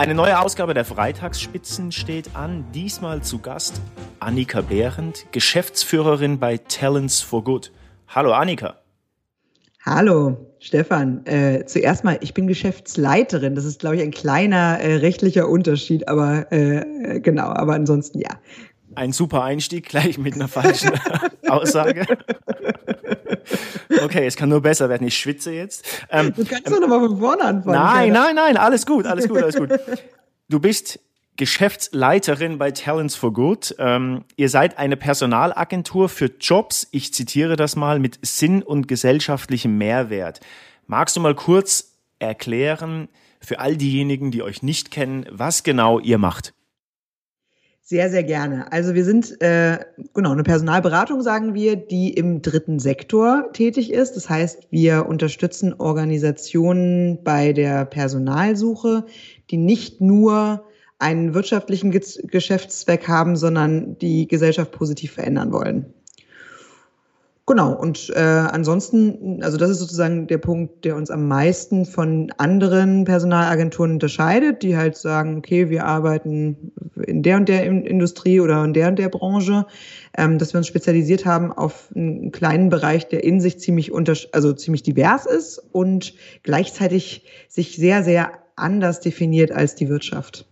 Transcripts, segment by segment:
Eine neue Ausgabe der Freitagsspitzen steht an. Diesmal zu Gast Annika Behrendt, Geschäftsführerin bei Talents for Good. Hallo Annika. Hallo Stefan. Äh, zuerst mal, ich bin Geschäftsleiterin. Das ist, glaube ich, ein kleiner äh, rechtlicher Unterschied, aber äh, genau, aber ansonsten ja. Ein super Einstieg gleich mit einer falschen Aussage. Okay, es kann nur besser werden. Ich schwitze jetzt. Ähm, du kannst doch nochmal von vorne anfangen. Nein, nein, nein, alles gut, alles gut, alles gut. Du bist Geschäftsleiterin bei Talents for Good. Ähm, ihr seid eine Personalagentur für Jobs, ich zitiere das mal, mit Sinn und gesellschaftlichem Mehrwert. Magst du mal kurz erklären, für all diejenigen, die euch nicht kennen, was genau ihr macht? Sehr, sehr gerne. Also wir sind äh, genau eine Personalberatung, sagen wir, die im dritten Sektor tätig ist. Das heißt, wir unterstützen Organisationen bei der Personalsuche, die nicht nur einen wirtschaftlichen Geschäftszweck haben, sondern die Gesellschaft positiv verändern wollen. Genau, und äh, ansonsten, also das ist sozusagen der Punkt, der uns am meisten von anderen Personalagenturen unterscheidet, die halt sagen, okay, wir arbeiten in der und der Industrie oder in der und der Branche, ähm, dass wir uns spezialisiert haben auf einen kleinen Bereich, der in sich ziemlich unter, also ziemlich divers ist und gleichzeitig sich sehr, sehr anders definiert als die Wirtschaft.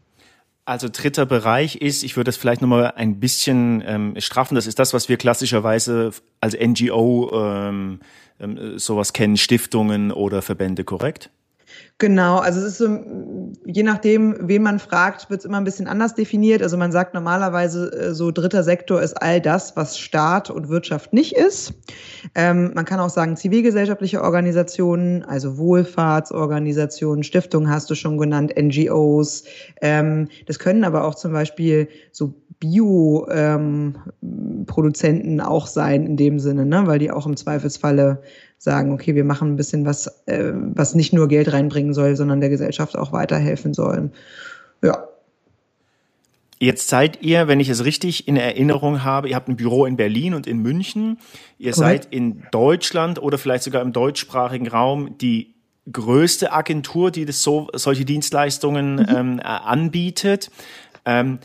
Also dritter Bereich ist, ich würde das vielleicht nochmal ein bisschen ähm, straffen, das ist das, was wir klassischerweise als NGO ähm, ähm, sowas kennen, Stiftungen oder Verbände, korrekt? Genau, also es ist so, je nachdem, wen man fragt, wird es immer ein bisschen anders definiert. Also man sagt normalerweise, äh, so dritter Sektor ist all das, was Staat und Wirtschaft nicht ist. Ähm, man kann auch sagen, zivilgesellschaftliche Organisationen, also Wohlfahrtsorganisationen, Stiftungen hast du schon genannt, NGOs. Ähm, das können aber auch zum Beispiel so Bio-Produzenten ähm, auch sein in dem Sinne, ne? weil die auch im Zweifelsfalle sagen, okay, wir machen ein bisschen was, äh, was nicht nur Geld reinbringen soll, sondern der Gesellschaft auch weiterhelfen soll. Ja. Jetzt seid ihr, wenn ich es richtig in Erinnerung habe, ihr habt ein Büro in Berlin und in München. Ihr Correct. seid in Deutschland oder vielleicht sogar im deutschsprachigen Raum die größte Agentur, die das so, solche Dienstleistungen mhm. ähm, anbietet. Ähm,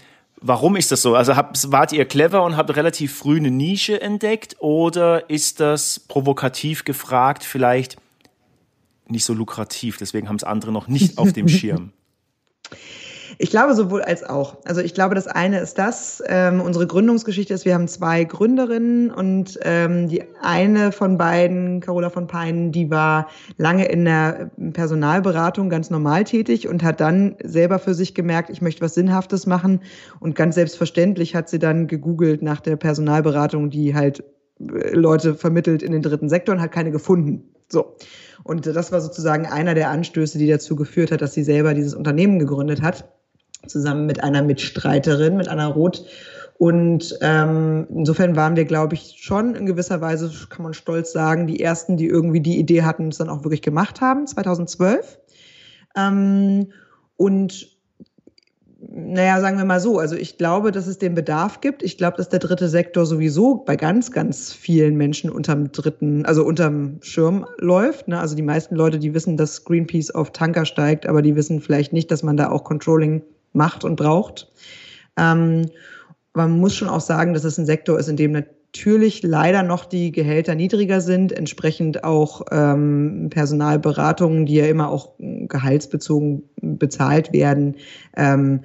Warum ist das so? Also habt, wart ihr clever und habt relativ früh eine Nische entdeckt oder ist das provokativ gefragt vielleicht nicht so lukrativ? Deswegen haben es andere noch nicht auf dem Schirm. Ich glaube sowohl als auch. Also ich glaube, das eine ist das. Ähm, unsere Gründungsgeschichte ist, wir haben zwei Gründerinnen und ähm, die eine von beiden, Carola von Peinen, die war lange in der Personalberatung ganz normal tätig und hat dann selber für sich gemerkt, ich möchte was Sinnhaftes machen. Und ganz selbstverständlich hat sie dann gegoogelt nach der Personalberatung, die halt äh, Leute vermittelt in den dritten Sektor und hat keine gefunden. So. Und das war sozusagen einer der Anstöße, die dazu geführt hat, dass sie selber dieses Unternehmen gegründet hat zusammen mit einer Mitstreiterin, mit Anna Roth. Und ähm, insofern waren wir, glaube ich, schon in gewisser Weise, kann man stolz sagen, die ersten, die irgendwie die Idee hatten, es dann auch wirklich gemacht haben, 2012. Ähm, und naja, sagen wir mal so, also ich glaube, dass es den Bedarf gibt. Ich glaube, dass der dritte Sektor sowieso bei ganz, ganz vielen Menschen unterm dritten, also unterm Schirm läuft. Ne? Also die meisten Leute, die wissen, dass Greenpeace auf Tanker steigt, aber die wissen vielleicht nicht, dass man da auch Controlling macht und braucht. Ähm, man muss schon auch sagen, dass es ein Sektor ist, in dem natürlich leider noch die Gehälter niedriger sind, entsprechend auch ähm, Personalberatungen, die ja immer auch gehaltsbezogen bezahlt werden, ähm,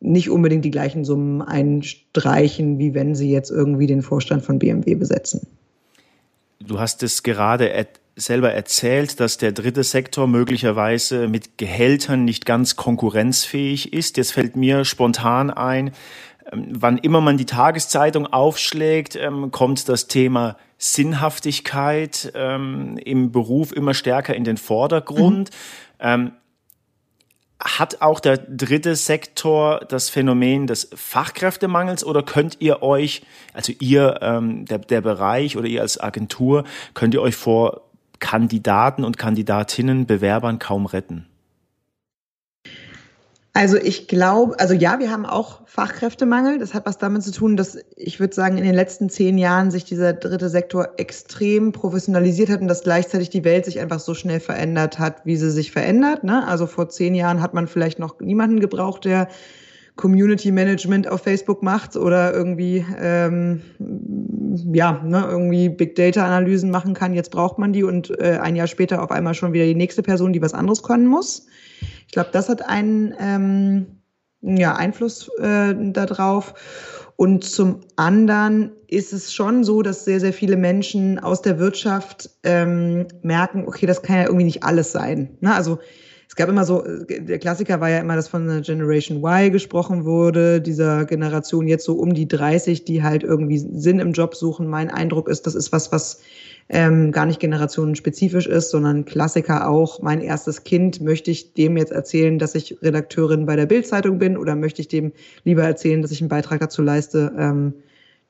nicht unbedingt die gleichen Summen einstreichen, wie wenn sie jetzt irgendwie den Vorstand von BMW besetzen. Du hast es gerade selber erzählt, dass der dritte Sektor möglicherweise mit Gehältern nicht ganz konkurrenzfähig ist. Jetzt fällt mir spontan ein, ähm, wann immer man die Tageszeitung aufschlägt, ähm, kommt das Thema Sinnhaftigkeit ähm, im Beruf immer stärker in den Vordergrund. Mhm. Hat auch der dritte Sektor das Phänomen des Fachkräftemangels oder könnt ihr euch, also ihr, der, der Bereich oder ihr als Agentur, könnt ihr euch vor Kandidaten und Kandidatinnen, Bewerbern kaum retten? Also ich glaube, also ja, wir haben auch Fachkräftemangel. Das hat was damit zu tun, dass ich würde sagen, in den letzten zehn Jahren sich dieser dritte Sektor extrem professionalisiert hat und dass gleichzeitig die Welt sich einfach so schnell verändert hat, wie sie sich verändert. Ne? Also vor zehn Jahren hat man vielleicht noch niemanden gebraucht, der Community Management auf Facebook macht oder irgendwie ähm, ja ne, irgendwie Big Data Analysen machen kann. Jetzt braucht man die und äh, ein Jahr später auf einmal schon wieder die nächste Person, die was anderes können muss. Ich glaube, das hat einen ähm, ja, Einfluss äh, darauf. Und zum anderen ist es schon so, dass sehr, sehr viele Menschen aus der Wirtschaft ähm, merken, okay, das kann ja irgendwie nicht alles sein. Ne? Also es gab immer so, der Klassiker war ja immer, dass von der Generation Y gesprochen wurde, dieser Generation jetzt so um die 30, die halt irgendwie Sinn im Job suchen. Mein Eindruck ist, das ist was, was ähm, gar nicht generationenspezifisch ist, sondern Klassiker auch. Mein erstes Kind, möchte ich dem jetzt erzählen, dass ich Redakteurin bei der Bildzeitung bin oder möchte ich dem lieber erzählen, dass ich einen Beitrag dazu leiste, ähm,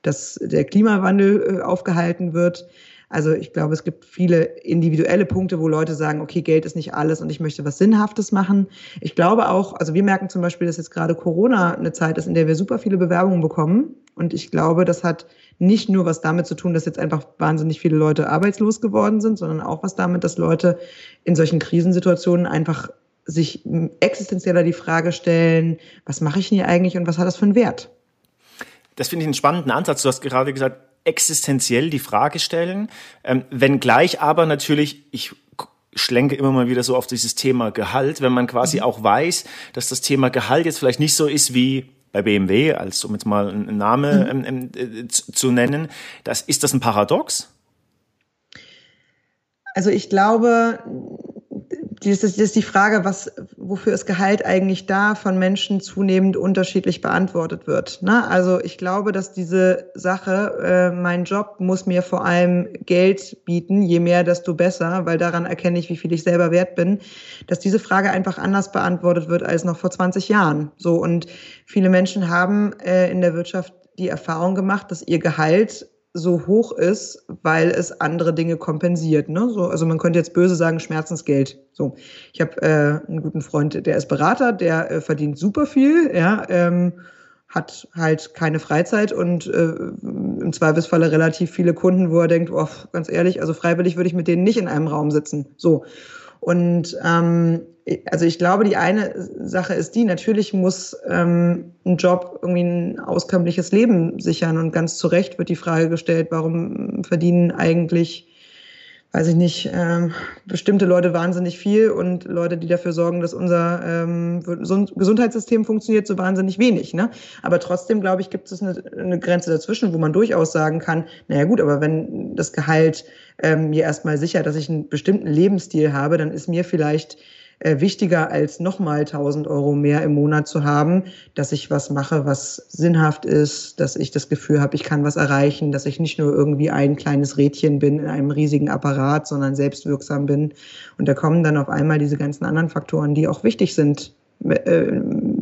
dass der Klimawandel äh, aufgehalten wird? Also ich glaube, es gibt viele individuelle Punkte, wo Leute sagen, okay, Geld ist nicht alles und ich möchte was Sinnhaftes machen. Ich glaube auch, also wir merken zum Beispiel, dass jetzt gerade Corona eine Zeit ist, in der wir super viele Bewerbungen bekommen. Und ich glaube, das hat nicht nur was damit zu tun, dass jetzt einfach wahnsinnig viele Leute arbeitslos geworden sind, sondern auch was damit, dass Leute in solchen Krisensituationen einfach sich existenzieller die Frage stellen, was mache ich denn hier eigentlich und was hat das für einen Wert? Das finde ich einen spannenden Ansatz. Du hast gerade gesagt, existenziell die Frage stellen, ähm, wenngleich aber natürlich, ich schlenke immer mal wieder so auf dieses Thema Gehalt, wenn man quasi mhm. auch weiß, dass das Thema Gehalt jetzt vielleicht nicht so ist wie bei BMW, als um jetzt mal einen Namen mhm. ähm, äh, zu, zu nennen, das, ist das ein Paradox? Also ich glaube, das ist die Frage, was, wofür ist Gehalt eigentlich da, von Menschen zunehmend unterschiedlich beantwortet wird. Ne? Also ich glaube, dass diese Sache, äh, mein Job muss mir vor allem Geld bieten, je mehr, desto besser, weil daran erkenne ich, wie viel ich selber wert bin, dass diese Frage einfach anders beantwortet wird als noch vor 20 Jahren. So und viele Menschen haben äh, in der Wirtschaft die Erfahrung gemacht, dass ihr Gehalt so hoch ist, weil es andere Dinge kompensiert. Ne? So, also man könnte jetzt böse sagen, Schmerzensgeld. So, ich habe äh, einen guten Freund, der ist Berater, der äh, verdient super viel, ja, ähm, hat halt keine Freizeit und äh, im Zweifelsfalle relativ viele Kunden, wo er denkt, oh, ganz ehrlich, also freiwillig würde ich mit denen nicht in einem Raum sitzen. So. Und ähm, also ich glaube, die eine Sache ist die, natürlich muss ähm, ein Job irgendwie ein auskömmliches Leben sichern. Und ganz zu Recht wird die Frage gestellt, warum verdienen eigentlich weiß ich nicht, ähm, bestimmte Leute wahnsinnig viel und Leute, die dafür sorgen, dass unser ähm, Gesundheitssystem funktioniert, so wahnsinnig wenig. Ne? Aber trotzdem, glaube ich, gibt es eine, eine Grenze dazwischen, wo man durchaus sagen kann, naja gut, aber wenn das Gehalt ähm, mir erstmal sichert, dass ich einen bestimmten Lebensstil habe, dann ist mir vielleicht äh, wichtiger als nochmal 1000 Euro mehr im Monat zu haben, dass ich was mache, was sinnhaft ist, dass ich das Gefühl habe, ich kann was erreichen, dass ich nicht nur irgendwie ein kleines Rädchen bin in einem riesigen Apparat, sondern selbstwirksam bin. Und da kommen dann auf einmal diese ganzen anderen Faktoren, die auch wichtig sind, äh,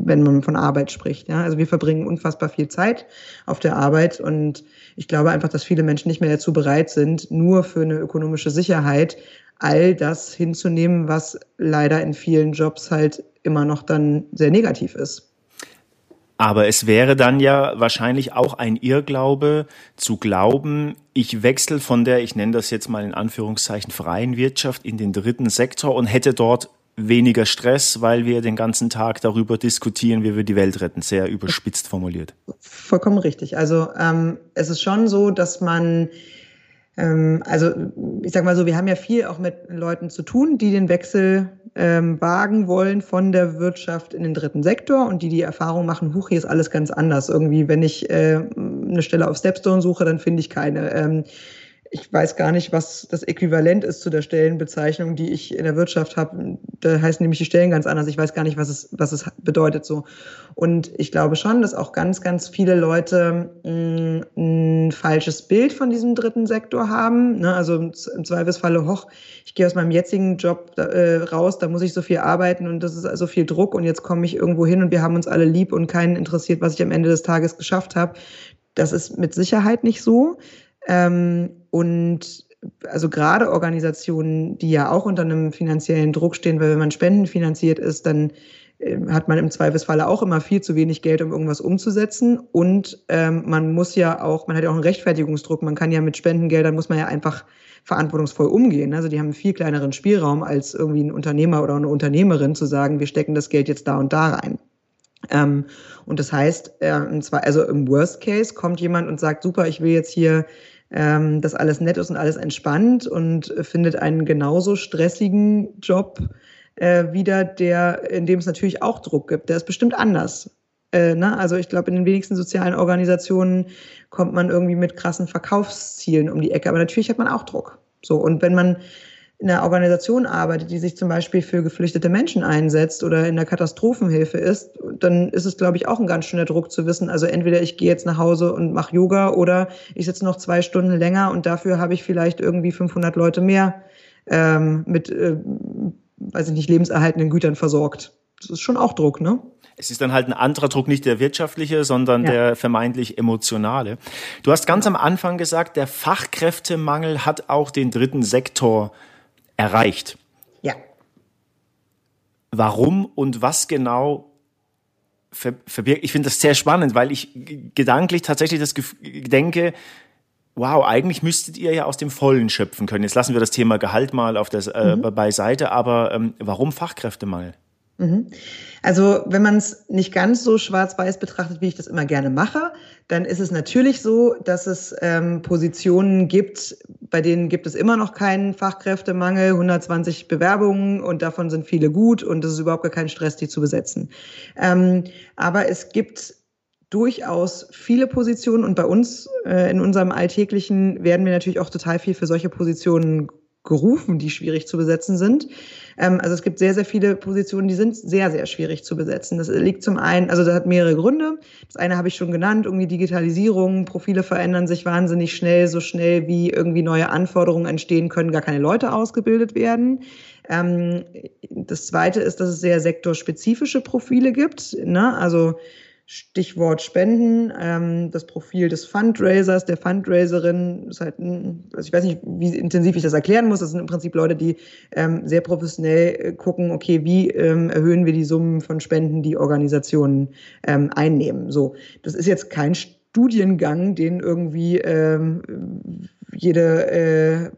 wenn man von Arbeit spricht. Ja? Also wir verbringen unfassbar viel Zeit auf der Arbeit und ich glaube einfach, dass viele Menschen nicht mehr dazu bereit sind, nur für eine ökonomische Sicherheit all das hinzunehmen, was leider in vielen Jobs halt immer noch dann sehr negativ ist. Aber es wäre dann ja wahrscheinlich auch ein Irrglaube zu glauben, ich wechsle von der, ich nenne das jetzt mal in Anführungszeichen, freien Wirtschaft in den dritten Sektor und hätte dort weniger Stress, weil wir den ganzen Tag darüber diskutieren, wie wir die Welt retten. Sehr überspitzt formuliert. Vollkommen richtig. Also ähm, es ist schon so, dass man also ich sag mal so, wir haben ja viel auch mit Leuten zu tun, die den Wechsel ähm, wagen wollen von der Wirtschaft in den dritten Sektor und die die Erfahrung machen, huch, hier ist alles ganz anders. Irgendwie, wenn ich äh, eine Stelle auf Stepstone suche, dann finde ich keine. Ähm, ich weiß gar nicht, was das Äquivalent ist zu der Stellenbezeichnung, die ich in der Wirtschaft habe. Da heißen nämlich die Stellen ganz anders. Ich weiß gar nicht, was es, was es bedeutet so. Und ich glaube schon, dass auch ganz, ganz viele Leute mh, mm, ein falsches Bild von diesem dritten Sektor haben. Ne? Also im Zweifelsfalle, hoch, ich gehe aus meinem jetzigen Job äh, raus, da muss ich so viel arbeiten und das ist also viel Druck und jetzt komme ich irgendwo hin und wir haben uns alle lieb und keinen interessiert, was ich am Ende des Tages geschafft habe. Das ist mit Sicherheit nicht so. Ähm, und also gerade Organisationen, die ja auch unter einem finanziellen Druck stehen, weil wenn man spendenfinanziert ist, dann äh, hat man im Zweifelsfalle auch immer viel zu wenig Geld, um irgendwas umzusetzen. Und ähm, man muss ja auch, man hat ja auch einen Rechtfertigungsdruck. Man kann ja mit Spendengeldern, muss man ja einfach verantwortungsvoll umgehen. Also die haben einen viel kleineren Spielraum als irgendwie ein Unternehmer oder eine Unternehmerin zu sagen, wir stecken das Geld jetzt da und da rein. Ähm, und das heißt, äh, also im Worst Case kommt jemand und sagt, super, ich will jetzt hier ähm, dass alles nett ist und alles entspannt und findet einen genauso stressigen Job äh, wieder, der, in dem es natürlich auch Druck gibt. Der ist bestimmt anders. Äh, ne? Also ich glaube, in den wenigsten sozialen Organisationen kommt man irgendwie mit krassen Verkaufszielen um die Ecke, aber natürlich hat man auch Druck. So, und wenn man in einer Organisation arbeitet, die sich zum Beispiel für geflüchtete Menschen einsetzt oder in der Katastrophenhilfe ist, dann ist es, glaube ich, auch ein ganz schöner Druck zu wissen, also entweder ich gehe jetzt nach Hause und mache Yoga oder ich sitze noch zwei Stunden länger und dafür habe ich vielleicht irgendwie 500 Leute mehr ähm, mit, äh, weiß ich nicht, lebenserhaltenden Gütern versorgt. Das ist schon auch Druck, ne? Es ist dann halt ein anderer Druck, nicht der wirtschaftliche, sondern ja. der vermeintlich emotionale. Du hast ganz am Anfang gesagt, der Fachkräftemangel hat auch den dritten Sektor erreicht. Ja. Warum und was genau verbirgt? Ich finde das sehr spannend, weil ich gedanklich tatsächlich das denke, wow, eigentlich müsstet ihr ja aus dem Vollen schöpfen können. Jetzt lassen wir das Thema Gehalt mal auf das, äh, mhm. beiseite, aber ähm, warum Fachkräftemangel? Mhm. Also wenn man es nicht ganz so schwarz-weiß betrachtet, wie ich das immer gerne mache, dann ist es natürlich so, dass es ähm, Positionen gibt, bei denen gibt es immer noch keinen Fachkräftemangel, 120 Bewerbungen und davon sind viele gut und es ist überhaupt gar kein Stress, die zu besetzen. Ähm, aber es gibt durchaus viele Positionen und bei uns äh, in unserem Alltäglichen werden wir natürlich auch total viel für solche Positionen gerufen, die schwierig zu besetzen sind. Ähm, also es gibt sehr, sehr viele Positionen, die sind sehr, sehr schwierig zu besetzen. Das liegt zum einen, also das hat mehrere Gründe. Das eine habe ich schon genannt, irgendwie Digitalisierung, Profile verändern sich wahnsinnig schnell, so schnell wie irgendwie neue Anforderungen entstehen, können gar keine Leute ausgebildet werden. Ähm, das zweite ist, dass es sehr sektorspezifische Profile gibt. Ne? Also Stichwort Spenden, ähm, das Profil des Fundraisers, der Fundraiserin, ist halt, also ich weiß nicht, wie intensiv ich das erklären muss. Das sind im Prinzip Leute, die ähm, sehr professionell äh, gucken, okay, wie ähm, erhöhen wir die Summen von Spenden, die Organisationen ähm, einnehmen. So, das ist jetzt kein Studiengang, den irgendwie ähm, jede äh,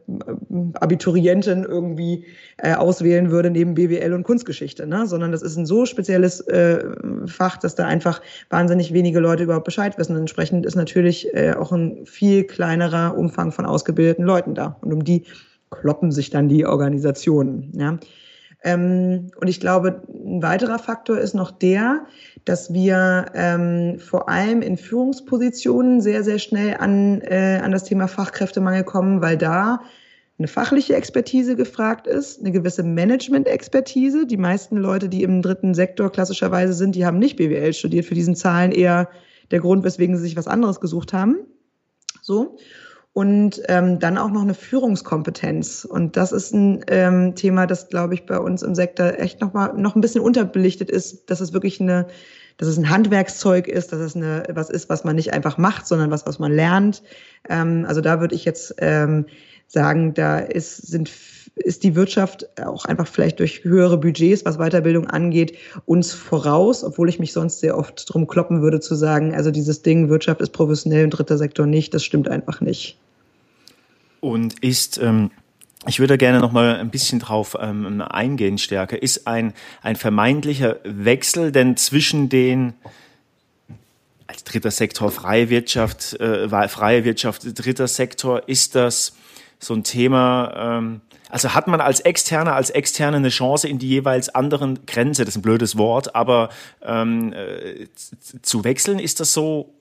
Abiturientin irgendwie äh, auswählen würde neben BWL und Kunstgeschichte, ne? sondern das ist ein so spezielles äh, Fach, dass da einfach wahnsinnig wenige Leute überhaupt Bescheid wissen. Entsprechend ist natürlich äh, auch ein viel kleinerer Umfang von ausgebildeten Leuten da. Und um die kloppen sich dann die Organisationen. Ja? Ähm, und ich glaube, ein weiterer Faktor ist noch der, dass wir ähm, vor allem in Führungspositionen sehr, sehr schnell an, äh, an das Thema Fachkräftemangel kommen, weil da eine fachliche Expertise gefragt ist, eine gewisse Management-Expertise. Die meisten Leute, die im dritten Sektor klassischerweise sind, die haben nicht BWL studiert. Für diesen Zahlen eher der Grund, weswegen sie sich was anderes gesucht haben. So und ähm, dann auch noch eine Führungskompetenz. Und das ist ein ähm, Thema, das, glaube ich, bei uns im Sektor echt noch mal noch ein bisschen unterbelichtet ist, dass es wirklich eine, dass es ein Handwerkszeug ist, dass es eine was ist, was man nicht einfach macht, sondern was, was man lernt. Ähm, also da würde ich jetzt ähm, sagen, da ist sind ist die Wirtschaft auch einfach vielleicht durch höhere Budgets, was Weiterbildung angeht, uns voraus, obwohl ich mich sonst sehr oft drum kloppen würde zu sagen, also dieses Ding, Wirtschaft ist professionell und dritter Sektor nicht, das stimmt einfach nicht. Und ist, ähm, ich würde gerne noch mal ein bisschen drauf ähm, eingehen stärker, ist ein, ein vermeintlicher Wechsel denn zwischen den als dritter Sektor freie Wirtschaft, äh, freie Wirtschaft, dritter Sektor, ist das so ein Thema, ähm, also hat man als Externer, als Externe eine Chance in die jeweils anderen Grenze, das ist ein blödes Wort, aber ähm, äh, zu wechseln, ist das so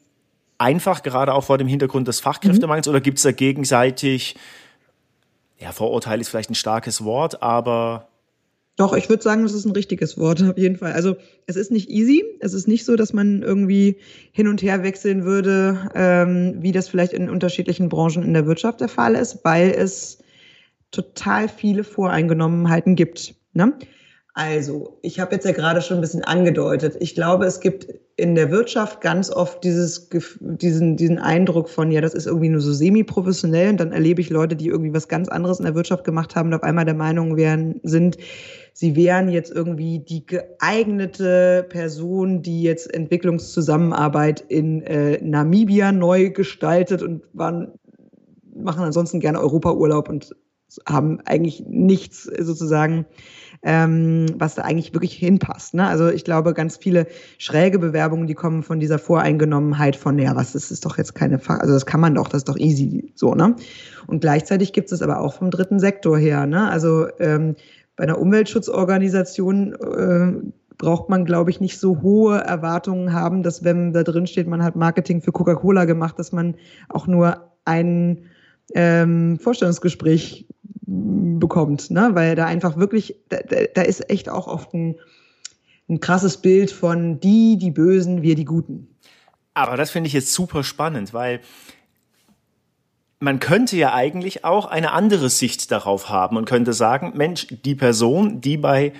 einfach, gerade auch vor dem Hintergrund des Fachkräftemangels, mhm. oder gibt es da gegenseitig, ja, Vorurteil ist vielleicht ein starkes Wort, aber doch, ich würde sagen, das ist ein richtiges Wort, auf jeden Fall. Also es ist nicht easy. Es ist nicht so, dass man irgendwie hin und her wechseln würde, ähm, wie das vielleicht in unterschiedlichen Branchen in der Wirtschaft der Fall ist, weil es total viele Voreingenommenheiten gibt. Ne? Also, ich habe jetzt ja gerade schon ein bisschen angedeutet. Ich glaube, es gibt in der Wirtschaft ganz oft dieses, diesen, diesen Eindruck von, ja, das ist irgendwie nur so semi-professionell und dann erlebe ich Leute, die irgendwie was ganz anderes in der Wirtschaft gemacht haben und auf einmal der Meinung wären, sind, sie wären jetzt irgendwie die geeignete Person, die jetzt Entwicklungszusammenarbeit in äh, Namibia neu gestaltet und waren, machen ansonsten gerne Europaurlaub und haben eigentlich nichts sozusagen ähm, was da eigentlich wirklich hinpasst. Ne? Also ich glaube, ganz viele schräge Bewerbungen, die kommen von dieser Voreingenommenheit von, ja, was ist, ist doch jetzt keine, Fach also das kann man doch, das ist doch easy, so, ne? Und gleichzeitig gibt es aber auch vom dritten Sektor her, ne? Also ähm, bei einer Umweltschutzorganisation äh, braucht man, glaube ich, nicht so hohe Erwartungen haben, dass wenn da drin steht, man hat Marketing für Coca-Cola gemacht, dass man auch nur ein ähm, Vorstellungsgespräch bekommt, ne? weil da einfach wirklich, da, da ist echt auch oft ein, ein krasses Bild von die, die Bösen, wir die Guten. Aber das finde ich jetzt super spannend, weil man könnte ja eigentlich auch eine andere Sicht darauf haben und könnte sagen, Mensch, die Person, die bei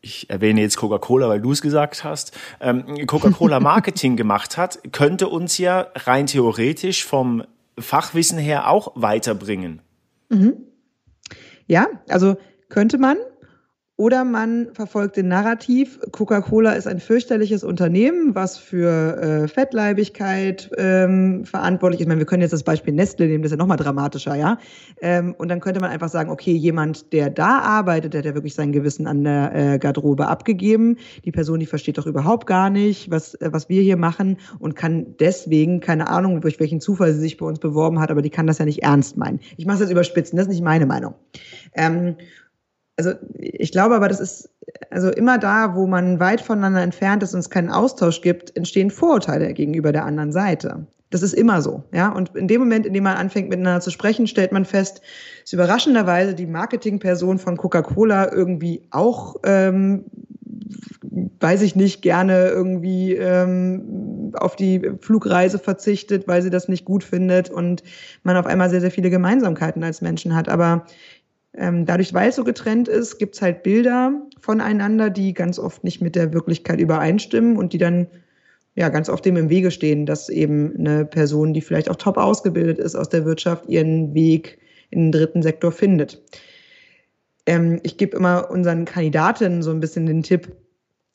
ich erwähne jetzt Coca-Cola, weil du es gesagt hast, ähm, Coca-Cola Marketing gemacht hat, könnte uns ja rein theoretisch vom Fachwissen her auch weiterbringen. Mhm. Ja, also könnte man. Oder man verfolgt den Narrativ, Coca-Cola ist ein fürchterliches Unternehmen, was für äh, Fettleibigkeit ähm, verantwortlich ist. Ich meine, wir können jetzt das Beispiel Nestle nehmen, das ist ja nochmal dramatischer, ja. Ähm, und dann könnte man einfach sagen, okay, jemand, der da arbeitet, der hat ja wirklich sein Gewissen an der äh, Garderobe abgegeben. Die Person, die versteht doch überhaupt gar nicht, was, äh, was wir hier machen und kann deswegen, keine Ahnung, durch welchen Zufall sie sich bei uns beworben hat, aber die kann das ja nicht ernst meinen. Ich mache es jetzt überspitzen, das ist nicht meine Meinung. Ähm, also ich glaube aber, das ist also immer da, wo man weit voneinander entfernt ist und es keinen Austausch gibt, entstehen Vorurteile gegenüber der anderen Seite. Das ist immer so, ja. Und in dem Moment, in dem man anfängt miteinander zu sprechen, stellt man fest, dass überraschenderweise die Marketingperson von Coca-Cola irgendwie auch, ähm, weiß ich nicht, gerne irgendwie ähm, auf die Flugreise verzichtet, weil sie das nicht gut findet und man auf einmal sehr, sehr viele Gemeinsamkeiten als Menschen hat. Aber ähm, dadurch, weil es so getrennt ist, gibt es halt Bilder voneinander, die ganz oft nicht mit der Wirklichkeit übereinstimmen und die dann ja ganz oft dem im Wege stehen, dass eben eine Person, die vielleicht auch top ausgebildet ist aus der Wirtschaft, ihren Weg in den dritten Sektor findet. Ähm, ich gebe immer unseren Kandidatinnen so ein bisschen den Tipp,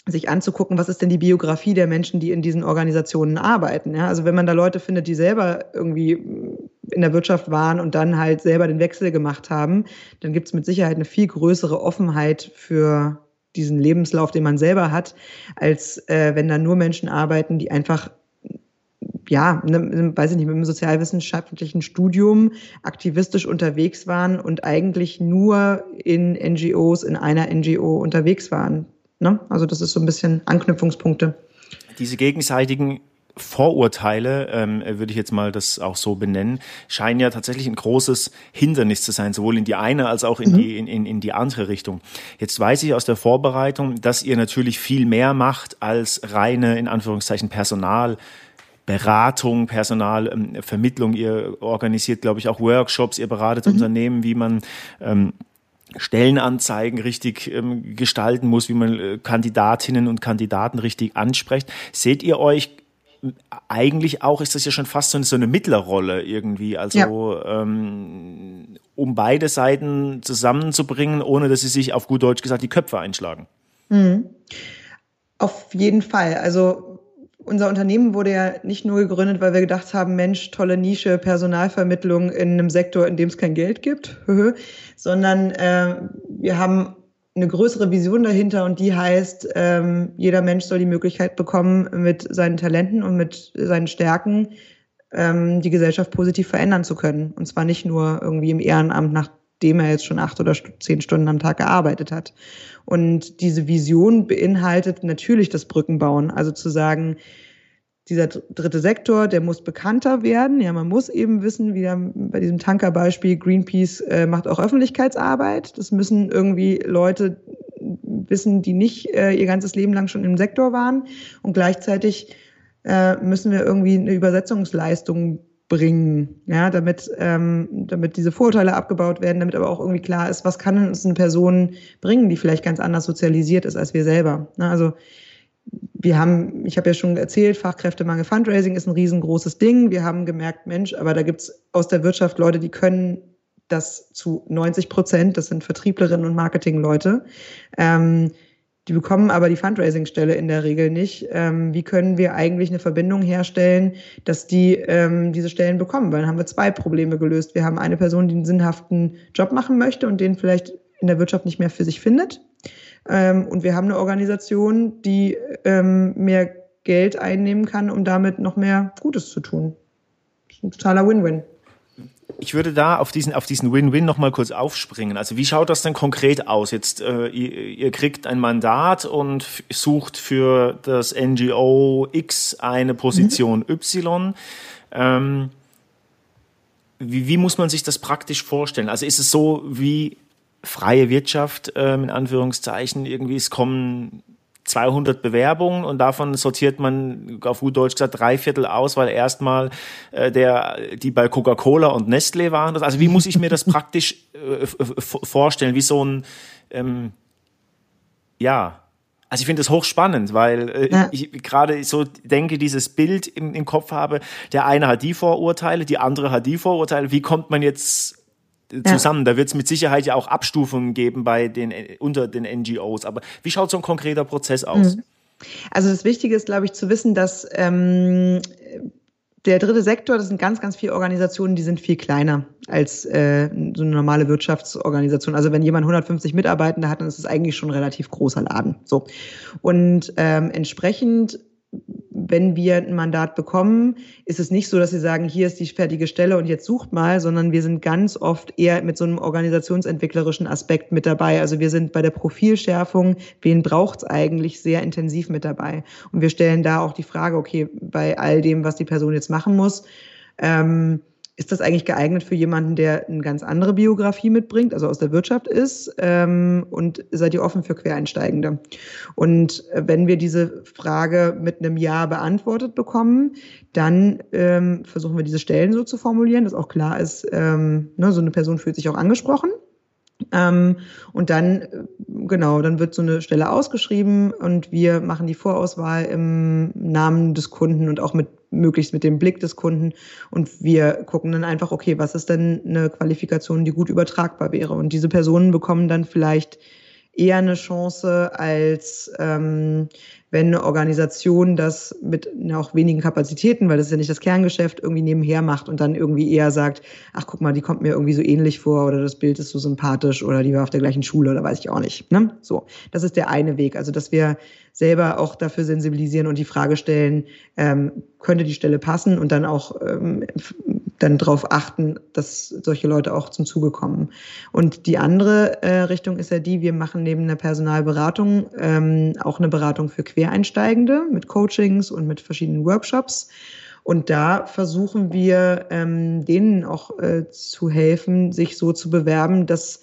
sich anzugucken, was ist denn die Biografie der Menschen, die in diesen Organisationen arbeiten. Ja? Also wenn man da Leute findet, die selber irgendwie in der Wirtschaft waren und dann halt selber den Wechsel gemacht haben, dann gibt es mit Sicherheit eine viel größere Offenheit für diesen Lebenslauf, den man selber hat, als äh, wenn da nur Menschen arbeiten, die einfach ja, ne, weiß ich nicht, mit einem sozialwissenschaftlichen Studium aktivistisch unterwegs waren und eigentlich nur in NGOs, in einer NGO unterwegs waren. Ne? Also das ist so ein bisschen Anknüpfungspunkte. Diese gegenseitigen Vorurteile, ähm, würde ich jetzt mal das auch so benennen, scheinen ja tatsächlich ein großes Hindernis zu sein, sowohl in die eine als auch in, mhm. die, in, in, in die andere Richtung. Jetzt weiß ich aus der Vorbereitung, dass ihr natürlich viel mehr macht als reine, in Anführungszeichen, Personal. Beratung, Personalvermittlung. Ähm, ihr organisiert, glaube ich, auch Workshops. Ihr beratet mhm. Unternehmen, wie man ähm, Stellenanzeigen richtig ähm, gestalten muss, wie man äh, Kandidatinnen und Kandidaten richtig anspricht. Seht ihr euch eigentlich auch ist das ja schon fast so eine, Mittlerrolle irgendwie, also ja. ähm, um beide Seiten zusammenzubringen, ohne dass sie sich auf gut Deutsch gesagt die Köpfe einschlagen. Mhm. Auf jeden Fall. Also unser Unternehmen wurde ja nicht nur gegründet, weil wir gedacht haben, Mensch, tolle Nische, Personalvermittlung in einem Sektor, in dem es kein Geld gibt, sondern äh, wir haben eine größere Vision dahinter und die heißt, ähm, jeder Mensch soll die Möglichkeit bekommen, mit seinen Talenten und mit seinen Stärken ähm, die Gesellschaft positiv verändern zu können. Und zwar nicht nur irgendwie im Ehrenamt, nachdem er jetzt schon acht oder zehn Stunden am Tag gearbeitet hat. Und diese Vision beinhaltet natürlich das Brückenbauen, also zu sagen, dieser dritte Sektor, der muss bekannter werden. Ja, man muss eben wissen, wie bei diesem Tankerbeispiel, Greenpeace äh, macht auch Öffentlichkeitsarbeit. Das müssen irgendwie Leute wissen, die nicht äh, ihr ganzes Leben lang schon im Sektor waren. Und gleichzeitig äh, müssen wir irgendwie eine Übersetzungsleistung bringen, ja, damit, ähm, damit diese Vorurteile abgebaut werden, damit aber auch irgendwie klar ist, was kann uns eine Person bringen, die vielleicht ganz anders sozialisiert ist als wir selber. Ne? Also wir haben, ich habe ja schon erzählt, Fachkräftemangel Fundraising ist ein riesengroßes Ding. Wir haben gemerkt, Mensch, aber da gibt's aus der Wirtschaft Leute, die können das zu 90 Prozent, das sind Vertrieblerinnen und Marketingleute. Ähm, die bekommen aber die Fundraising-Stelle in der Regel nicht. Ähm, wie können wir eigentlich eine Verbindung herstellen, dass die ähm, diese Stellen bekommen? Weil dann haben wir zwei Probleme gelöst. Wir haben eine Person, die einen sinnhaften Job machen möchte und den vielleicht in der Wirtschaft nicht mehr für sich findet. Ähm, und wir haben eine Organisation, die ähm, mehr Geld einnehmen kann, um damit noch mehr Gutes zu tun. Das ist ein totaler Win-Win. Ich würde da auf diesen auf diesen Win-Win noch mal kurz aufspringen. Also wie schaut das denn konkret aus? Jetzt äh, ihr, ihr kriegt ein Mandat und sucht für das NGO X eine Position mhm. Y. Ähm, wie, wie muss man sich das praktisch vorstellen? Also ist es so wie freie Wirtschaft ähm, in Anführungszeichen irgendwie? Es kommen 200 Bewerbungen und davon sortiert man auf gut Deutsch gesagt drei Viertel aus, weil erstmal äh, der die bei Coca-Cola und Nestle waren. Also wie muss ich mir das praktisch äh, vorstellen? Wie so ein ähm, ja also ich finde das hochspannend, weil äh, ja. ich gerade so denke, dieses Bild im, im Kopf habe, der eine hat die Vorurteile, die andere hat die Vorurteile. Wie kommt man jetzt zusammen. Ja. Da wird es mit Sicherheit ja auch Abstufungen geben bei den unter den NGOs. Aber wie schaut so ein konkreter Prozess aus? Mhm. Also das Wichtige ist, glaube ich, zu wissen, dass ähm, der dritte Sektor, das sind ganz, ganz viele Organisationen, die sind viel kleiner als äh, so eine normale Wirtschaftsorganisation. Also wenn jemand 150 Mitarbeitende hat, dann ist es eigentlich schon ein relativ großer Laden. So und ähm, entsprechend wenn wir ein Mandat bekommen, ist es nicht so, dass sie sagen, hier ist die fertige Stelle und jetzt sucht mal, sondern wir sind ganz oft eher mit so einem organisationsentwicklerischen Aspekt mit dabei. Also wir sind bei der Profilschärfung, wen braucht es eigentlich, sehr intensiv mit dabei. Und wir stellen da auch die Frage, okay, bei all dem, was die Person jetzt machen muss, ähm, ist das eigentlich geeignet für jemanden, der eine ganz andere Biografie mitbringt, also aus der Wirtschaft ist? Ähm, und seid ihr offen für Quereinsteigende? Und äh, wenn wir diese Frage mit einem Ja beantwortet bekommen, dann ähm, versuchen wir diese Stellen so zu formulieren, dass auch klar ist, ähm, ne, so eine Person fühlt sich auch angesprochen. Ähm, und dann, äh, genau, dann wird so eine Stelle ausgeschrieben und wir machen die Vorauswahl im Namen des Kunden und auch mit möglichst mit dem Blick des Kunden. Und wir gucken dann einfach, okay, was ist denn eine Qualifikation, die gut übertragbar wäre? Und diese Personen bekommen dann vielleicht eher eine Chance, als ähm, wenn eine Organisation das mit auch wenigen Kapazitäten, weil das ist ja nicht das Kerngeschäft, irgendwie nebenher macht und dann irgendwie eher sagt, ach guck mal, die kommt mir irgendwie so ähnlich vor oder das Bild ist so sympathisch oder die war auf der gleichen Schule oder weiß ich auch nicht. Ne? So, das ist der eine Weg. Also dass wir selber auch dafür sensibilisieren und die Frage stellen, ähm, könnte die Stelle passen und dann auch ähm, dann darauf achten, dass solche Leute auch zum Zuge kommen. Und die andere äh, Richtung ist ja die, wir machen neben der Personalberatung ähm, auch eine Beratung für Quereinsteigende mit Coachings und mit verschiedenen Workshops. Und da versuchen wir ähm, denen auch äh, zu helfen, sich so zu bewerben, dass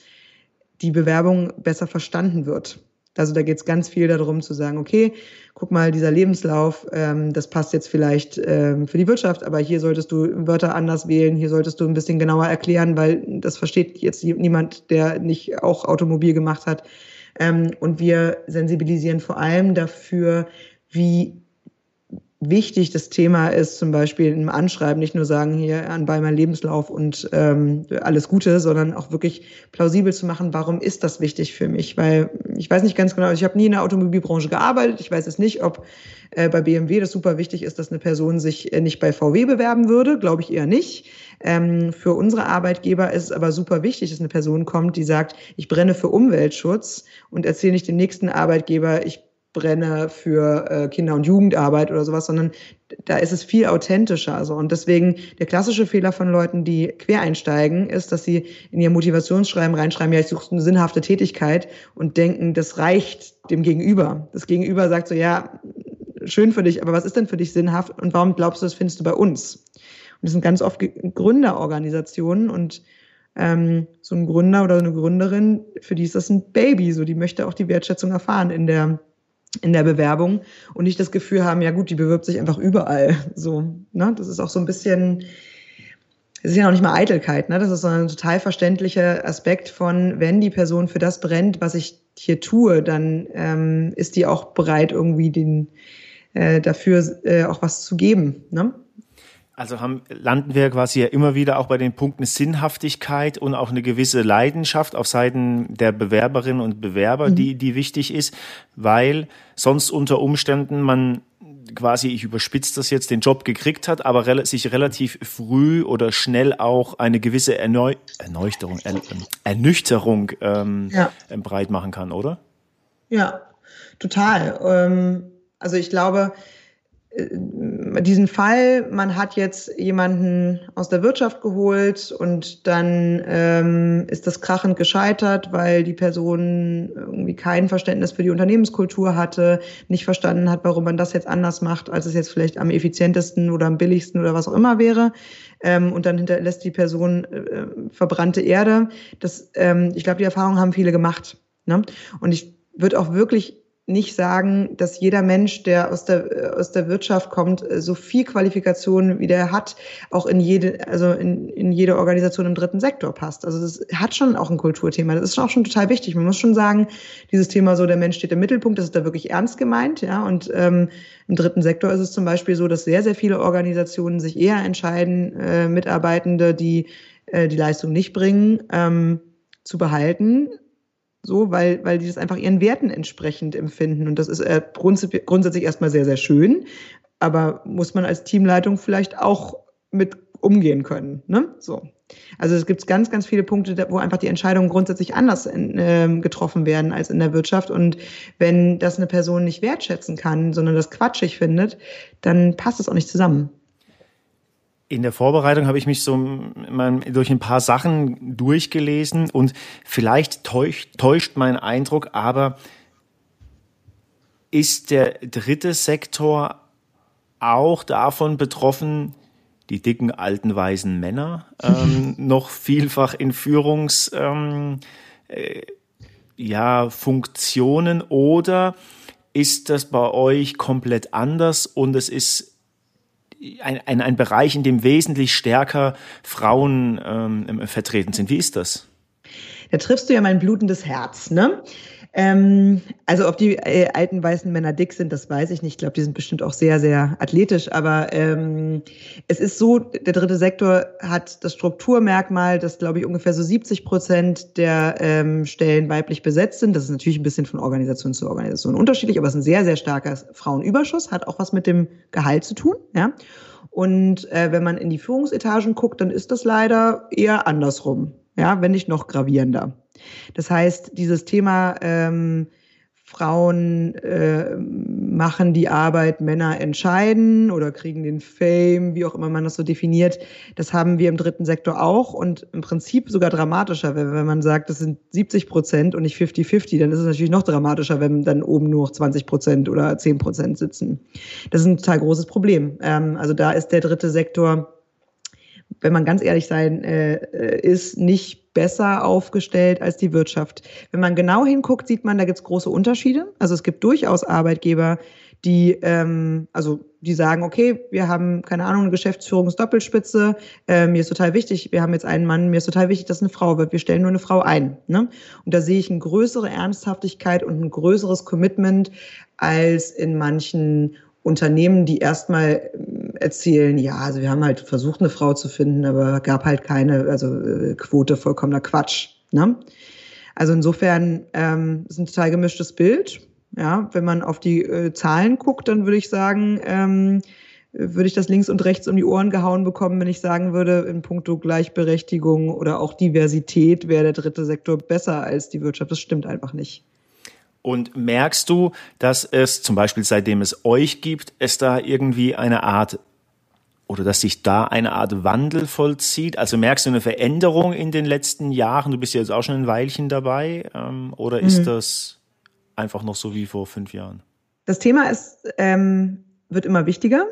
die Bewerbung besser verstanden wird. Also da geht es ganz viel darum zu sagen, okay, guck mal, dieser Lebenslauf, ähm, das passt jetzt vielleicht ähm, für die Wirtschaft, aber hier solltest du Wörter anders wählen, hier solltest du ein bisschen genauer erklären, weil das versteht jetzt niemand, der nicht auch Automobil gemacht hat. Ähm, und wir sensibilisieren vor allem dafür, wie wichtig das Thema ist, zum Beispiel im Anschreiben nicht nur sagen, hier anbei mein Lebenslauf und ähm, alles Gute, sondern auch wirklich plausibel zu machen, warum ist das wichtig für mich? Weil ich weiß nicht ganz genau, ich habe nie in der Automobilbranche gearbeitet, ich weiß es nicht, ob äh, bei BMW das super wichtig ist, dass eine Person sich äh, nicht bei VW bewerben würde, glaube ich eher nicht. Ähm, für unsere Arbeitgeber ist es aber super wichtig, dass eine Person kommt, die sagt, ich brenne für Umweltschutz und erzähle nicht dem nächsten Arbeitgeber, ich brenne für äh, Kinder- und Jugendarbeit oder sowas, sondern da ist es viel authentischer. So. Und deswegen der klassische Fehler von Leuten, die quer einsteigen, ist, dass sie in ihr Motivationsschreiben reinschreiben, ja, ich suche eine sinnhafte Tätigkeit und denken, das reicht dem Gegenüber. Das Gegenüber sagt so, ja, schön für dich, aber was ist denn für dich sinnhaft und warum glaubst du, das findest du bei uns? Und das sind ganz oft Gründerorganisationen und ähm, so ein Gründer oder eine Gründerin, für die ist das ein Baby, so die möchte auch die Wertschätzung erfahren in der in der Bewerbung und nicht das Gefühl haben, ja gut, die bewirbt sich einfach überall. So, ne? Das ist auch so ein bisschen, es ist ja noch nicht mal Eitelkeit, ne? Das ist so ein total verständlicher Aspekt von, wenn die Person für das brennt, was ich hier tue, dann ähm, ist die auch bereit, irgendwie den äh, dafür äh, auch was zu geben. Ne? Also haben, landen wir quasi ja immer wieder auch bei den Punkten Sinnhaftigkeit und auch eine gewisse Leidenschaft auf Seiten der Bewerberinnen und Bewerber, mhm. die, die wichtig ist, weil sonst unter Umständen man quasi, ich überspitze das jetzt, den Job gekriegt hat, aber re sich relativ früh oder schnell auch eine gewisse Erneu Erneuchterung, er Ernüchterung ähm, ja. breit machen kann, oder? Ja, total. Ähm, also ich glaube, diesen Fall, man hat jetzt jemanden aus der Wirtschaft geholt und dann ähm, ist das krachend gescheitert, weil die Person irgendwie kein Verständnis für die Unternehmenskultur hatte, nicht verstanden hat, warum man das jetzt anders macht, als es jetzt vielleicht am effizientesten oder am billigsten oder was auch immer wäre. Ähm, und dann hinterlässt die Person äh, verbrannte Erde. Das, ähm, ich glaube, die Erfahrung haben viele gemacht. Ne? Und ich würde auch wirklich nicht sagen, dass jeder Mensch, der aus der, aus der Wirtschaft kommt, so viel Qualifikation wie der hat, auch in jede, also in, in jede Organisation im dritten Sektor passt. Also das hat schon auch ein Kulturthema. Das ist auch schon total wichtig. Man muss schon sagen, dieses Thema so, der Mensch steht im Mittelpunkt, das ist da wirklich ernst gemeint, ja. Und ähm, im dritten Sektor ist es zum Beispiel so, dass sehr, sehr viele Organisationen sich eher entscheiden, äh, Mitarbeitende, die äh, die Leistung nicht bringen, ähm, zu behalten, so, weil, weil die das einfach ihren Werten entsprechend empfinden. Und das ist äh, grundsätzlich erstmal sehr, sehr schön. Aber muss man als Teamleitung vielleicht auch mit umgehen können. Ne? So. Also es gibt ganz, ganz viele Punkte, wo einfach die Entscheidungen grundsätzlich anders in, äh, getroffen werden als in der Wirtschaft. Und wenn das eine Person nicht wertschätzen kann, sondern das quatschig findet, dann passt es auch nicht zusammen. In der Vorbereitung habe ich mich so durch ein paar Sachen durchgelesen und vielleicht täuscht, täuscht mein Eindruck, aber ist der dritte Sektor auch davon betroffen, die dicken alten weißen Männer ähm, noch vielfach in Führungs ähm, äh, ja, Funktionen oder ist das bei euch komplett anders und es ist ein, ein, ein Bereich, in dem wesentlich stärker Frauen ähm, vertreten sind. Wie ist das? Da triffst du ja mein blutendes Herz, ne? Ähm, also ob die äh, alten weißen Männer dick sind, das weiß ich nicht. Ich glaube, die sind bestimmt auch sehr, sehr athletisch. Aber ähm, es ist so, der dritte Sektor hat das Strukturmerkmal, dass, glaube ich, ungefähr so 70 Prozent der ähm, Stellen weiblich besetzt sind. Das ist natürlich ein bisschen von Organisation zu Organisation unterschiedlich, aber es ist ein sehr, sehr starker Frauenüberschuss, hat auch was mit dem Gehalt zu tun. Ja. Und äh, wenn man in die Führungsetagen guckt, dann ist das leider eher andersrum. Ja, wenn nicht noch gravierender. Das heißt, dieses Thema ähm, Frauen äh, machen die Arbeit, Männer entscheiden oder kriegen den Fame, wie auch immer man das so definiert. Das haben wir im dritten Sektor auch und im Prinzip sogar dramatischer, wenn, wenn man sagt, das sind 70 Prozent und nicht 50-50, dann ist es natürlich noch dramatischer, wenn dann oben nur noch 20 Prozent oder 10 Prozent sitzen. Das ist ein total großes Problem. Ähm, also da ist der dritte Sektor, wenn man ganz ehrlich sein äh, äh ist, nicht besser aufgestellt als die Wirtschaft. Wenn man genau hinguckt, sieht man, da gibt es große Unterschiede. Also es gibt durchaus Arbeitgeber, die ähm, also die sagen, okay, wir haben keine Ahnung eine Geschäftsführungsdoppelspitze, äh, mir ist total wichtig, wir haben jetzt einen Mann, mir ist total wichtig, dass eine Frau wird, wir stellen nur eine Frau ein. Ne? Und da sehe ich eine größere Ernsthaftigkeit und ein größeres Commitment als in manchen Unternehmen, die erstmal erzählen, ja, also wir haben halt versucht, eine Frau zu finden, aber gab halt keine, also äh, Quote vollkommener Quatsch. Ne? Also insofern ähm, ist ein total gemischtes Bild. Ja, wenn man auf die äh, Zahlen guckt, dann würde ich sagen, ähm, würde ich das links und rechts um die Ohren gehauen bekommen, wenn ich sagen würde, in puncto Gleichberechtigung oder auch Diversität wäre der dritte Sektor besser als die Wirtschaft. Das stimmt einfach nicht. Und merkst du, dass es zum Beispiel seitdem es euch gibt, es da irgendwie eine Art oder dass sich da eine Art Wandel vollzieht? Also merkst du eine Veränderung in den letzten Jahren? Du bist ja jetzt auch schon ein Weilchen dabei. Ähm, oder ist mhm. das einfach noch so wie vor fünf Jahren? Das Thema ist, ähm, wird immer wichtiger.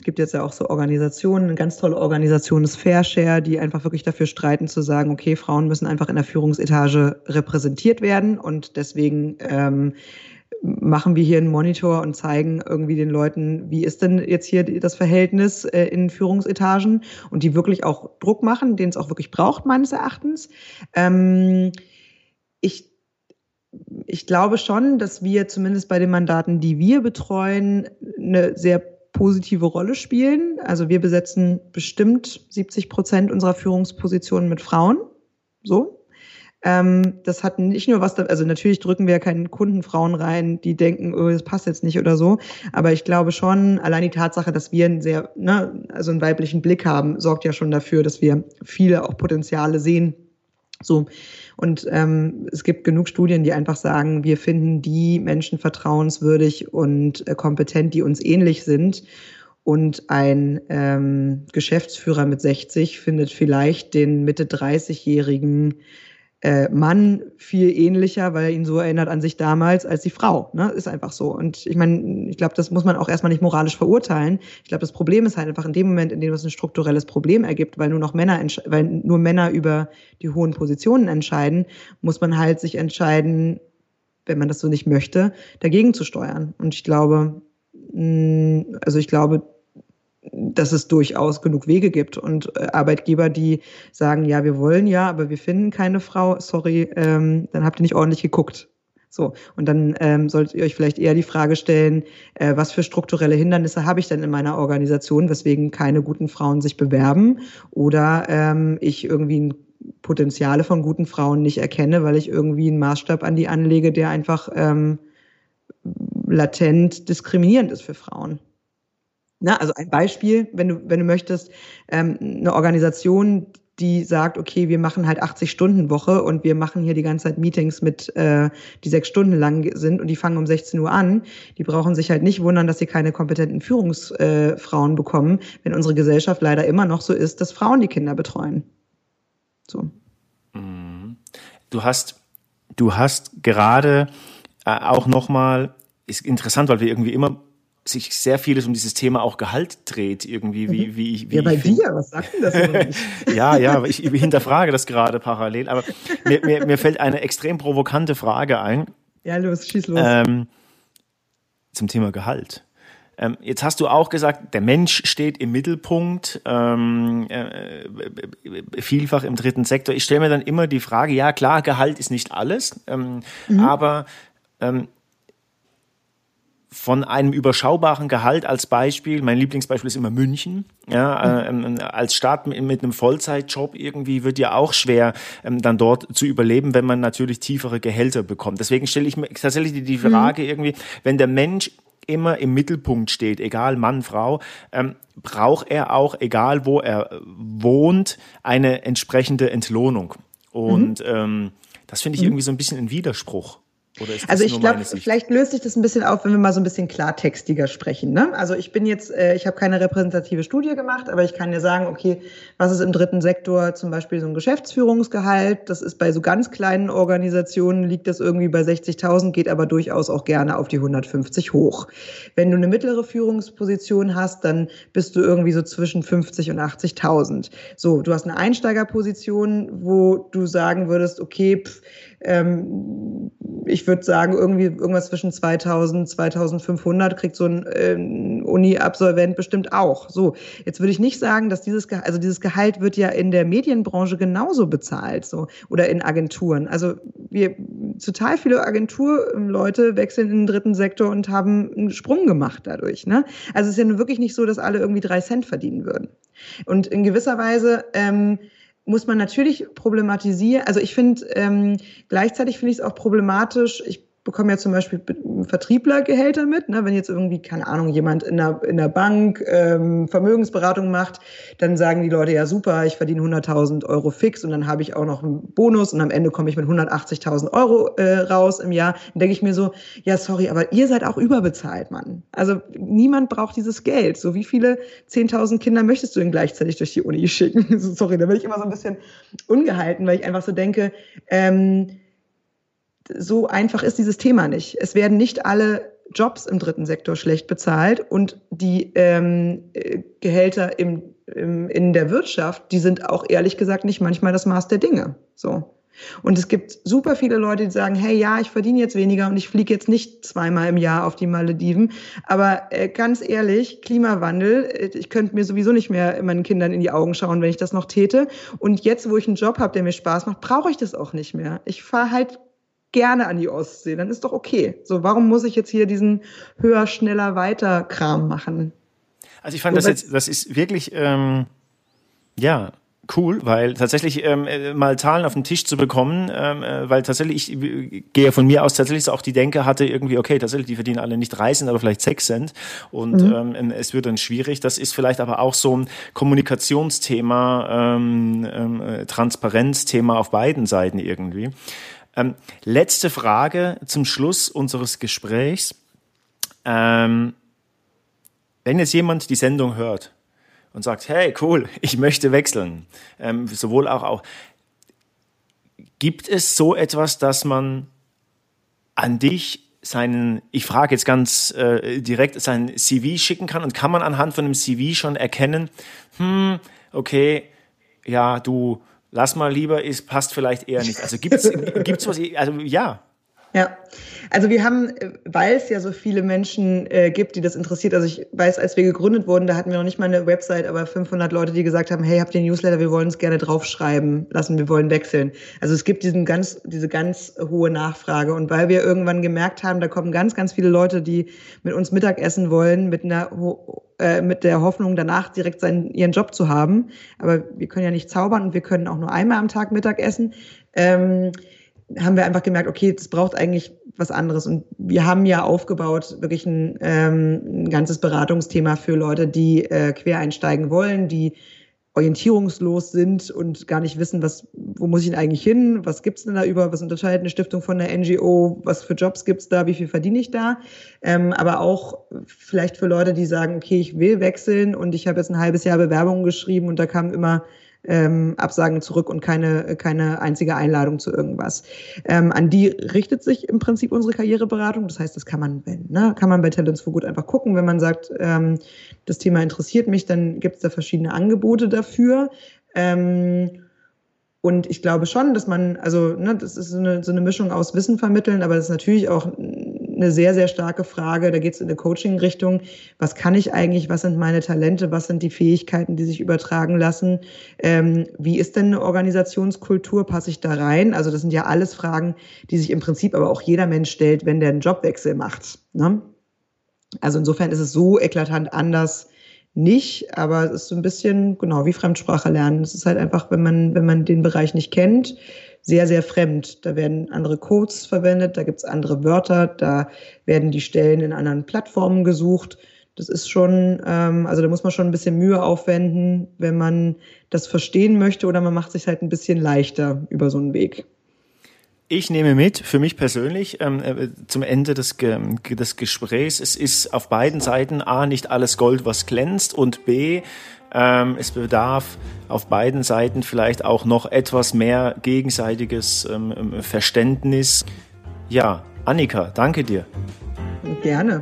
Es gibt jetzt ja auch so Organisationen, eine ganz tolle Organisation ist Fairshare, die einfach wirklich dafür streiten zu sagen, okay, Frauen müssen einfach in der Führungsetage repräsentiert werden und deswegen ähm, machen wir hier einen Monitor und zeigen irgendwie den Leuten, wie ist denn jetzt hier das Verhältnis äh, in Führungsetagen und die wirklich auch Druck machen, den es auch wirklich braucht, meines Erachtens. Ähm, ich, ich glaube schon, dass wir zumindest bei den Mandaten, die wir betreuen, eine sehr positive Rolle spielen. Also wir besetzen bestimmt 70 Prozent unserer Führungspositionen mit Frauen. So, ähm, das hat nicht nur was, also natürlich drücken wir ja keinen Kundenfrauen rein, die denken, oh, das passt jetzt nicht oder so. Aber ich glaube schon, allein die Tatsache, dass wir einen sehr, ne, also einen weiblichen Blick haben, sorgt ja schon dafür, dass wir viele auch Potenziale sehen. So. Und ähm, es gibt genug Studien, die einfach sagen, wir finden die Menschen vertrauenswürdig und äh, kompetent, die uns ähnlich sind. Und ein ähm, Geschäftsführer mit 60 findet vielleicht den Mitte 30-jährigen äh, Mann viel ähnlicher, weil er ihn so erinnert an sich damals als die Frau. Ne? Ist einfach so. Und ich meine, ich glaube, das muss man auch erstmal nicht moralisch verurteilen. Ich glaube, das Problem ist halt einfach in dem Moment, in dem es ein strukturelles Problem ergibt, weil nur noch Männer, weil nur Männer über die hohen Positionen entscheiden, muss man halt sich entscheiden, wenn man das so nicht möchte, dagegen zu steuern. Und ich glaube, mh, also ich glaube, dass es durchaus genug Wege gibt und äh, Arbeitgeber, die sagen, ja, wir wollen ja, aber wir finden keine Frau, sorry, ähm, dann habt ihr nicht ordentlich geguckt. So, und dann ähm, solltet ihr euch vielleicht eher die Frage stellen, äh, was für strukturelle Hindernisse habe ich denn in meiner Organisation, weswegen keine guten Frauen sich bewerben oder ähm, ich irgendwie Potenziale von guten Frauen nicht erkenne, weil ich irgendwie einen Maßstab an die anlege, der einfach ähm, latent diskriminierend ist für Frauen. Na, also ein Beispiel, wenn du, wenn du möchtest, ähm, eine Organisation, die sagt, okay, wir machen halt 80 Stunden Woche und wir machen hier die ganze Zeit Meetings mit, äh, die sechs Stunden lang sind und die fangen um 16 Uhr an. Die brauchen sich halt nicht wundern, dass sie keine kompetenten Führungsfrauen äh, bekommen, wenn unsere Gesellschaft leider immer noch so ist, dass Frauen die Kinder betreuen. So. Mhm. Du hast, du hast gerade äh, auch nochmal, ist interessant, weil wir irgendwie immer sich sehr vieles um dieses Thema auch Gehalt dreht, irgendwie, wie, mhm. wie ich. Wie ja, bei ich dir, was sagt denn das ja, ja, ich, hinterfrage das gerade parallel, aber mir, mir, mir fällt eine extrem provokante Frage ein. Ja, los, schieß los. Ähm, zum Thema Gehalt. Ähm, jetzt hast du auch gesagt, der Mensch steht im Mittelpunkt, ähm, äh, vielfach im dritten Sektor. Ich stelle mir dann immer die Frage, ja klar, Gehalt ist nicht alles, ähm, mhm. aber ähm, von einem überschaubaren Gehalt als Beispiel, mein Lieblingsbeispiel ist immer München, ja, äh, als Stadt mit, einem Vollzeitjob irgendwie wird ja auch schwer, ähm, dann dort zu überleben, wenn man natürlich tiefere Gehälter bekommt. Deswegen stelle ich mir tatsächlich die, mhm. Frage mhm. irgendwie, wenn der Mensch immer im Mittelpunkt steht, egal Mann, Frau, ähm, braucht er auch, egal wo er wohnt, eine entsprechende Entlohnung. Und mhm. ähm, das finde ich mhm. irgendwie so ein bisschen ein Widerspruch also ich glaube, vielleicht löst sich das ein bisschen auf, wenn wir mal so ein bisschen klartextiger sprechen. Ne? Also ich bin jetzt, äh, ich habe keine repräsentative Studie gemacht, aber ich kann dir sagen, okay, was ist im dritten Sektor zum Beispiel so ein Geschäftsführungsgehalt? Das ist bei so ganz kleinen Organisationen liegt das irgendwie bei 60.000, geht aber durchaus auch gerne auf die 150 hoch. Wenn du eine mittlere Führungsposition hast, dann bist du irgendwie so zwischen 50 und 80.000. So, du hast eine Einsteigerposition, wo du sagen würdest, okay, pff, ähm, ich würde sagen, irgendwie irgendwas zwischen 2000, 2500 kriegt so ein ähm, Uni-Absolvent bestimmt auch. So, jetzt würde ich nicht sagen, dass dieses, Gehalt, also dieses Gehalt wird ja in der Medienbranche genauso bezahlt, so, oder in Agenturen. Also wir, total viele Agenturleute wechseln in den dritten Sektor und haben einen Sprung gemacht dadurch, ne? Also es ist ja nun wirklich nicht so, dass alle irgendwie drei Cent verdienen würden. Und in gewisser Weise, ähm, muss man natürlich problematisieren. Also ich finde, ähm, gleichzeitig finde ich es auch problematisch. Ich bekommen ja zum Beispiel Vertrieblergehälter mit. Ne? Wenn jetzt irgendwie, keine Ahnung, jemand in der, in der Bank ähm, Vermögensberatung macht, dann sagen die Leute, ja super, ich verdiene 100.000 Euro fix und dann habe ich auch noch einen Bonus und am Ende komme ich mit 180.000 Euro äh, raus im Jahr. Dann denke ich mir so, ja sorry, aber ihr seid auch überbezahlt, Mann. Also niemand braucht dieses Geld. So wie viele 10.000 Kinder möchtest du denn gleichzeitig durch die Uni schicken? sorry, da bin ich immer so ein bisschen ungehalten, weil ich einfach so denke, ähm, so einfach ist dieses Thema nicht. Es werden nicht alle Jobs im dritten Sektor schlecht bezahlt und die ähm, äh, Gehälter im, im, in der Wirtschaft, die sind auch ehrlich gesagt nicht manchmal das Maß der Dinge. So. Und es gibt super viele Leute, die sagen, hey, ja, ich verdiene jetzt weniger und ich fliege jetzt nicht zweimal im Jahr auf die Malediven. Aber äh, ganz ehrlich, Klimawandel, äh, ich könnte mir sowieso nicht mehr meinen Kindern in die Augen schauen, wenn ich das noch täte. Und jetzt, wo ich einen Job habe, der mir Spaß macht, brauche ich das auch nicht mehr. Ich fahre halt gerne an die Ostsee, dann ist doch okay. So, warum muss ich jetzt hier diesen höher, schneller, weiter Kram machen? Also ich fand so, das jetzt, das ist wirklich, ähm, ja, cool, weil tatsächlich ähm, äh, mal Zahlen auf den Tisch zu bekommen, ähm, äh, weil tatsächlich, ich gehe von mir aus tatsächlich auch die Denke hatte irgendwie, okay, tatsächlich, die verdienen alle nicht drei Cent, aber vielleicht sechs Cent und mhm. ähm, ähm, es wird dann schwierig. Das ist vielleicht aber auch so ein Kommunikationsthema, ähm, ähm, äh, Transparenzthema auf beiden Seiten irgendwie. Ähm, letzte Frage zum Schluss unseres Gesprächs. Ähm, wenn jetzt jemand die Sendung hört und sagt, hey, cool, ich möchte wechseln. Ähm, sowohl auch, auch. Gibt es so etwas, dass man an dich seinen, ich frage jetzt ganz äh, direkt, sein CV schicken kann und kann man anhand von einem CV schon erkennen, hm, okay, ja, du, lass mal lieber, es passt vielleicht eher nicht. Also gibt's, gibt's was, also ja. Ja, also wir haben, weil es ja so viele Menschen äh, gibt, die das interessiert, also ich weiß, als wir gegründet wurden, da hatten wir noch nicht mal eine Website, aber 500 Leute, die gesagt haben, hey, habt ihr Newsletter, wir wollen es gerne draufschreiben lassen, wir wollen wechseln. Also es gibt diesen ganz, diese ganz hohe Nachfrage und weil wir irgendwann gemerkt haben, da kommen ganz, ganz viele Leute, die mit uns Mittagessen wollen, mit einer äh, mit der Hoffnung, danach direkt seinen, ihren Job zu haben. Aber wir können ja nicht zaubern und wir können auch nur einmal am Tag Mittag essen. Ähm, haben wir einfach gemerkt, okay, das braucht eigentlich was anderes. Und wir haben ja aufgebaut wirklich ein, ähm, ein ganzes Beratungsthema für Leute, die äh, quer einsteigen wollen, die orientierungslos sind und gar nicht wissen, was, wo muss ich denn eigentlich hin, was gibt's denn da über, was unterscheidet eine Stiftung von einer NGO, was für Jobs gibt's da, wie viel verdiene ich da, ähm, aber auch vielleicht für Leute, die sagen, okay, ich will wechseln und ich habe jetzt ein halbes Jahr Bewerbungen geschrieben und da kam immer ähm, Absagen zurück und keine, keine einzige Einladung zu irgendwas. Ähm, an die richtet sich im Prinzip unsere Karriereberatung. Das heißt, das kann man, wenn, ne, kann man bei Talents for Good einfach gucken. Wenn man sagt, ähm, das Thema interessiert mich, dann gibt es da verschiedene Angebote dafür. Ähm, und ich glaube schon, dass man, also ne, das ist so eine, so eine Mischung aus Wissen vermitteln, aber das ist natürlich auch eine sehr, sehr starke Frage. Da geht es in eine Coaching-Richtung. Was kann ich eigentlich? Was sind meine Talente? Was sind die Fähigkeiten, die sich übertragen lassen? Ähm, wie ist denn eine Organisationskultur? Passe ich da rein? Also das sind ja alles Fragen, die sich im Prinzip aber auch jeder Mensch stellt, wenn der einen Jobwechsel macht. Ne? Also insofern ist es so eklatant anders nicht, aber es ist so ein bisschen genau wie Fremdsprache lernen. Es ist halt einfach, wenn man, wenn man den Bereich nicht kennt, sehr, sehr fremd. Da werden andere Codes verwendet, da gibt's andere Wörter, da werden die Stellen in anderen Plattformen gesucht. Das ist schon, ähm, also da muss man schon ein bisschen Mühe aufwenden, wenn man das verstehen möchte oder man macht sich halt ein bisschen leichter über so einen Weg. Ich nehme mit, für mich persönlich, ähm, äh, zum Ende des, des Gesprächs, es ist auf beiden Seiten A, nicht alles Gold, was glänzt und B, ähm, es bedarf auf beiden Seiten vielleicht auch noch etwas mehr gegenseitiges ähm, ähm Verständnis. Ja, Annika, danke dir. Gerne.